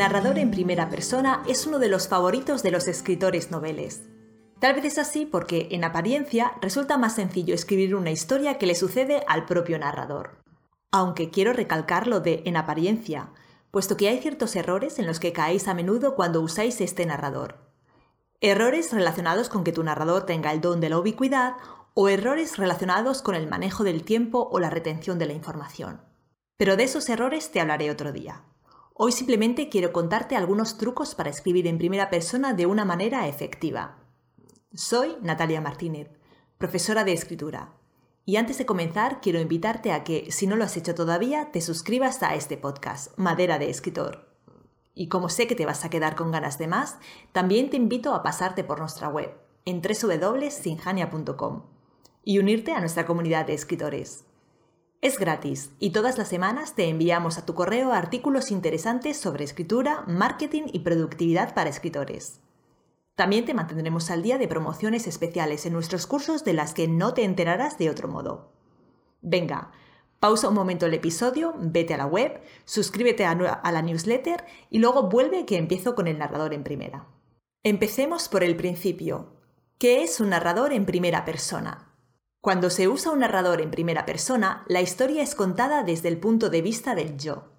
narrador en primera persona es uno de los favoritos de los escritores noveles. Tal vez es así porque, en apariencia, resulta más sencillo escribir una historia que le sucede al propio narrador. Aunque quiero recalcar lo de en apariencia, puesto que hay ciertos errores en los que caéis a menudo cuando usáis este narrador. Errores relacionados con que tu narrador tenga el don de la ubicuidad o errores relacionados con el manejo del tiempo o la retención de la información. Pero de esos errores te hablaré otro día. Hoy simplemente quiero contarte algunos trucos para escribir en primera persona de una manera efectiva. Soy Natalia Martínez, profesora de escritura. Y antes de comenzar, quiero invitarte a que, si no lo has hecho todavía, te suscribas a este podcast, Madera de Escritor. Y como sé que te vas a quedar con ganas de más, también te invito a pasarte por nuestra web, en www.sinjania.com, y unirte a nuestra comunidad de escritores. Es gratis y todas las semanas te enviamos a tu correo artículos interesantes sobre escritura, marketing y productividad para escritores. También te mantendremos al día de promociones especiales en nuestros cursos de las que no te enterarás de otro modo. Venga, pausa un momento el episodio, vete a la web, suscríbete a, la newsletter y luego vuelve que empiezo con el narrador en primera. Empecemos por el principio. ¿Qué es un narrador en primera persona? Cuando se usa un narrador en primera persona, la historia es contada desde el punto de vista del yo.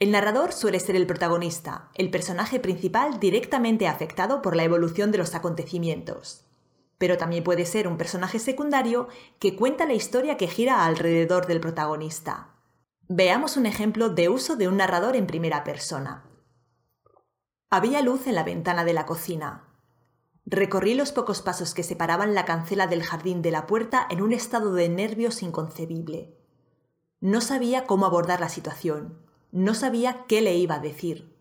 El narrador suele ser el protagonista, el personaje principal directamente afectado por la evolución de los acontecimientos. Pero también puede ser un personaje secundario que cuenta la historia que gira alrededor del protagonista. Veamos un ejemplo de uso de un narrador en primera persona. Había luz en la ventana de la cocina. Recorrí los pocos pasos que separaban la cancela del jardín de la puerta en un estado de nervios inconcebible. No sabía cómo abordar la situación, no sabía qué le iba a decir.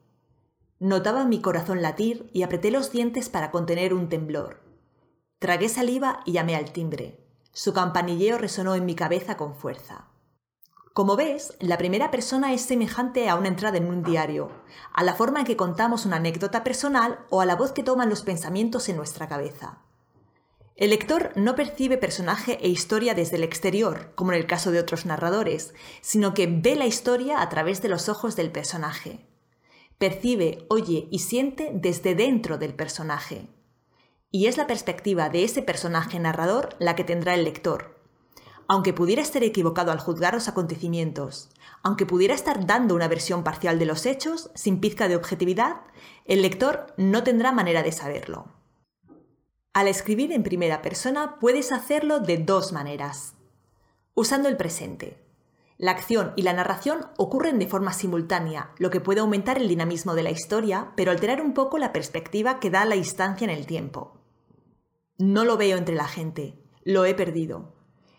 Notaba mi corazón latir y apreté los dientes para contener un temblor. Tragué saliva y llamé al timbre. Su campanilleo resonó en mi cabeza con fuerza. Como ves, la primera persona es semejante a una entrada en un diario, a la forma en que contamos una anécdota personal o a la voz que toman los pensamientos en nuestra cabeza. El lector no percibe personaje e historia desde el exterior, como en el caso de otros narradores, sino que ve la historia a través de los ojos del personaje. Percibe, oye y siente desde dentro del personaje. Y es la perspectiva de ese personaje narrador la que tendrá el lector, aunque pudiera estar equivocado al juzgar los acontecimientos, aunque pudiera estar dando una versión parcial de los hechos, sin pizca de objetividad, el lector no tendrá manera de saberlo. Al escribir en primera persona puedes hacerlo de dos maneras. Usando el presente. La acción y la narración ocurren de forma simultánea, lo que puede aumentar el dinamismo de la historia, pero alterar un poco la perspectiva que da la instancia en el tiempo. No lo veo entre la gente, lo he perdido.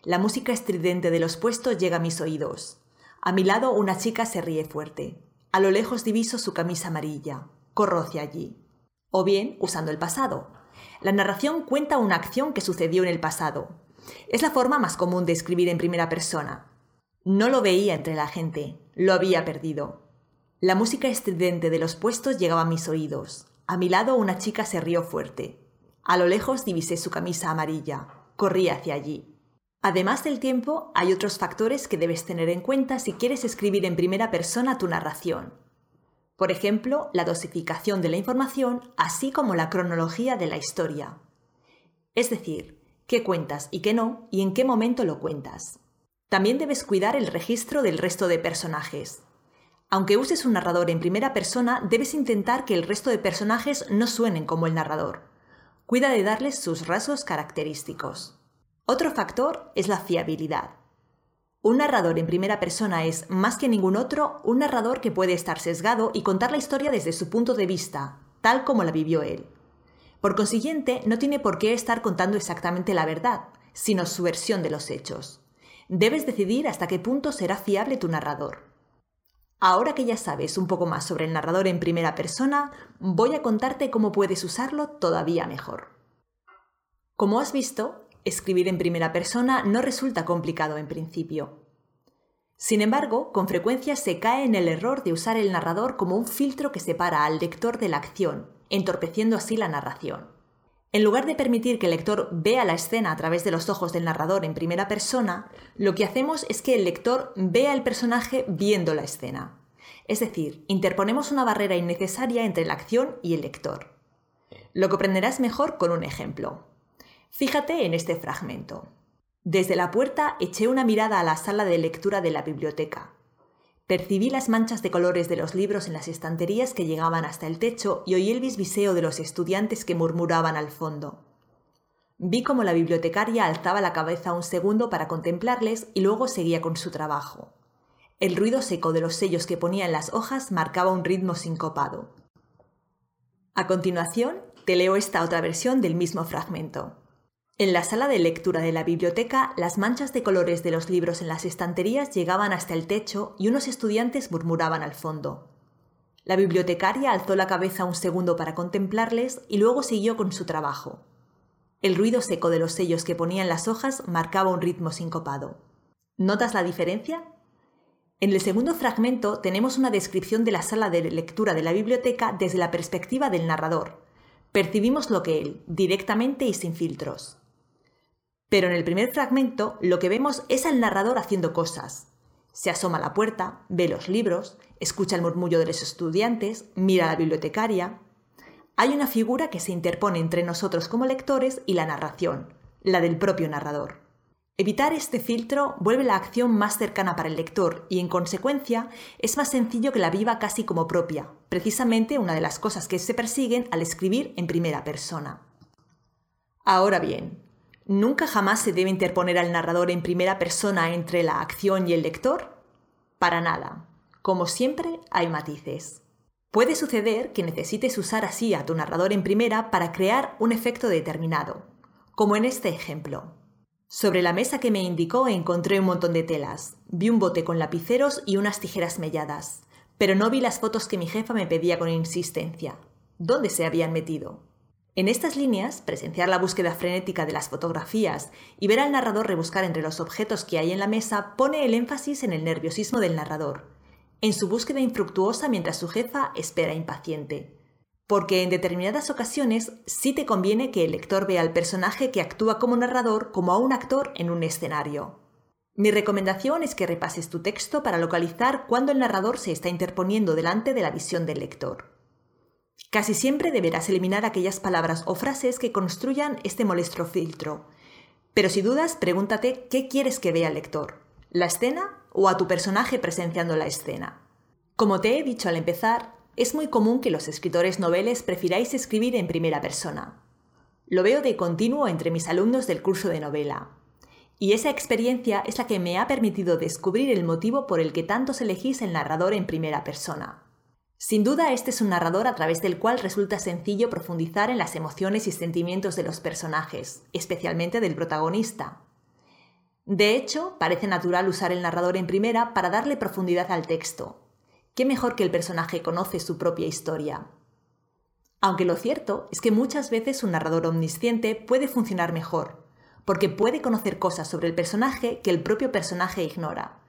La música estridente de los puestos llega a mis oídos. A mi lado una chica se ríe fuerte. A lo lejos diviso su camisa amarilla. Corro hacia allí. O bien, usando el pasado. La narración cuenta una acción que sucedió en el pasado. Es la forma más común de escribir en primera persona. No lo veía entre la gente, lo había perdido. La música estridente de los puestos llegaba a mis oídos. A mi lado una chica se rió fuerte. A lo lejos divisé su camisa amarilla. Corrí hacia allí. Además del tiempo, hay otros factores que debes tener en cuenta si quieres escribir en primera persona tu narración. Por ejemplo, la dosificación de la información, así como la cronología de la historia. Es decir, qué cuentas y qué no, y en qué momento lo cuentas. También debes cuidar el registro del resto de personajes. Aunque uses un narrador en primera persona, debes intentar que el resto de personajes no suenen como el narrador. Cuida de darles sus rasgos característicos. Otro factor es la fiabilidad. Un narrador en primera persona es, más que ningún otro, un narrador que puede estar sesgado y contar la historia desde su punto de vista, tal como la vivió él. Por consiguiente, no tiene por qué estar contando exactamente la verdad, sino su versión de los hechos. Debes decidir hasta qué punto será fiable tu narrador. Ahora que ya sabes un poco más sobre el narrador en primera persona, voy a contarte cómo puedes usarlo todavía mejor. Como has visto, escribir en primera persona no resulta complicado en principio. Sin embargo, con frecuencia se cae en el error de usar el narrador como un filtro que separa al lector de la acción, entorpeciendo así la narración. En lugar de permitir que el lector vea la escena a través de los ojos del narrador en primera persona, lo que hacemos es que el lector vea el personaje viendo la escena. Es decir, interponemos una barrera innecesaria entre la acción y el lector. Lo comprenderás mejor con un ejemplo. Fíjate en este fragmento. Desde la puerta eché una mirada a la sala de lectura de la biblioteca. Percibí las manchas de colores de los libros en las estanterías que llegaban hasta el techo y oí el bisbiseo de los estudiantes que murmuraban al fondo. Vi cómo la bibliotecaria alzaba la cabeza un segundo para contemplarles y luego seguía con su trabajo. El ruido seco de los sellos que ponía en las hojas marcaba un ritmo sincopado. A continuación, te leo esta otra versión del mismo fragmento. En la sala de lectura de la biblioteca, las manchas de colores de los libros en las estanterías llegaban hasta el techo y unos estudiantes murmuraban al fondo. La bibliotecaria alzó la cabeza un segundo para contemplarles y luego siguió con su trabajo. El ruido seco de los sellos que ponían las hojas marcaba un ritmo sincopado. ¿Notas la diferencia? En el segundo fragmento tenemos una descripción de la sala de lectura de la biblioteca desde la perspectiva del narrador. Percibimos lo que él, directamente y sin filtros. Pero en el primer fragmento lo que vemos es al narrador haciendo cosas. Se asoma a la puerta, ve los libros, escucha el murmullo de los estudiantes, mira a la bibliotecaria. Hay una figura que se interpone entre nosotros como lectores y la narración, la del propio narrador. Evitar este filtro vuelve la acción más cercana para el lector y, en consecuencia, es más sencillo que la viva casi como propia, precisamente una de las cosas que se persiguen al escribir en primera persona. Ahora bien, ¿Nunca jamás se debe interponer al narrador en primera persona entre la acción y el lector? Para nada. Como siempre, hay matices. Puede suceder que necesites usar así a tu narrador en primera para crear un efecto determinado, como en este ejemplo. Sobre la mesa que me indicó encontré un montón de telas, vi un bote con lapiceros y unas tijeras melladas, pero no vi las fotos que mi jefa me pedía con insistencia. ¿Dónde se habían metido? En estas líneas, presenciar la búsqueda frenética de las fotografías y ver al narrador rebuscar entre los objetos que hay en la mesa pone el énfasis en el nerviosismo del narrador, en su búsqueda infructuosa mientras su jefa espera impaciente. Porque en determinadas ocasiones sí te conviene que el lector vea al personaje que actúa como narrador como a un actor en un escenario. Mi recomendación es que repases tu texto para localizar cuándo el narrador se está interponiendo delante de la visión del lector. Casi siempre deberás eliminar aquellas palabras o frases que construyan este molesto filtro. Pero si dudas, pregúntate qué quieres que vea el lector, la escena o a tu personaje presenciando la escena. Como te he dicho al empezar, es muy común que los escritores noveles prefiráis escribir en primera persona. Lo veo de continuo entre mis alumnos del curso de novela. Y esa experiencia es la que me ha permitido descubrir el motivo por el que tantos elegís el narrador en primera persona. Sin duda, este es un narrador a través del cual resulta sencillo profundizar en las emociones y sentimientos de los personajes, especialmente del protagonista. De hecho, parece natural usar el narrador en primera para darle profundidad al texto. ¿Qué mejor que el personaje conoce su propia historia? Aunque lo cierto es que muchas veces un narrador omnisciente puede funcionar mejor, porque puede conocer cosas sobre el personaje que el propio personaje ignora.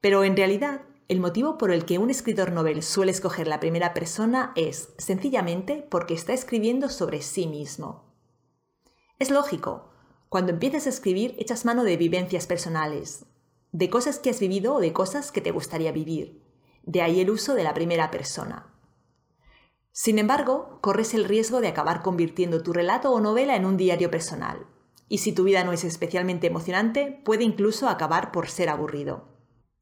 Pero en realidad, el motivo por el que un escritor novel suele escoger la primera persona es sencillamente porque está escribiendo sobre sí mismo. Es lógico, cuando empiezas a escribir echas mano de vivencias personales, de cosas que has vivido o de cosas que te gustaría vivir. De ahí el uso de la primera persona. Sin embargo, corres el riesgo de acabar convirtiendo tu relato o novela en un diario personal. Y si tu vida no es especialmente emocionante, puede incluso acabar por ser aburrido.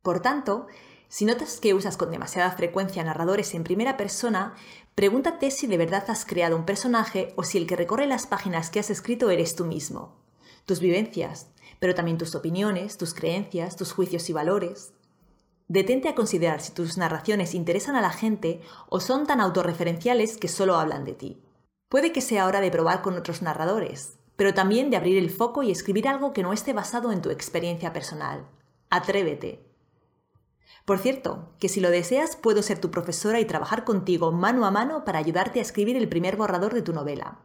Por tanto, si notas que usas con demasiada frecuencia narradores en primera persona, pregúntate si de verdad has creado un personaje o si el que recorre las páginas que has escrito eres tú mismo. Tus vivencias, pero también tus opiniones, tus creencias, tus juicios y valores. Detente a considerar si tus narraciones interesan a la gente o son tan autorreferenciales que solo hablan de ti. Puede que sea hora de probar con otros narradores, pero también de abrir el foco y escribir algo que no esté basado en tu experiencia personal. Atrévete. Por cierto, que si lo deseas puedo ser tu profesora y trabajar contigo mano a mano para ayudarte a escribir el primer borrador de tu novela.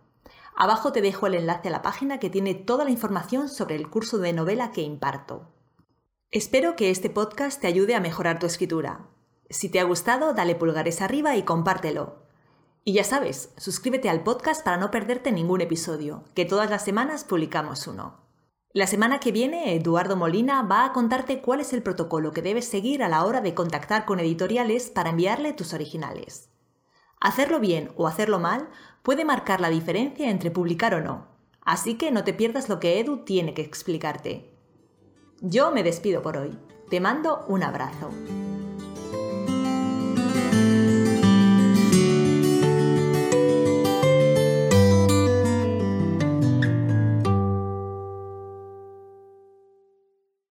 Abajo te dejo el enlace a la página que tiene toda la información sobre el curso de novela que imparto. Espero que este podcast te ayude a mejorar tu escritura. Si te ha gustado, dale pulgares arriba y compártelo. Y ya sabes, suscríbete al podcast para no perderte ningún episodio, que todas las semanas publicamos uno. La semana que viene, Eduardo Molina va a contarte cuál es el protocolo que debes seguir a la hora de contactar con editoriales para enviarle tus originales. Hacerlo bien o hacerlo mal puede marcar la diferencia entre publicar o no, así que no te pierdas lo que Edu tiene que explicarte. Yo me despido por hoy. Te mando un abrazo.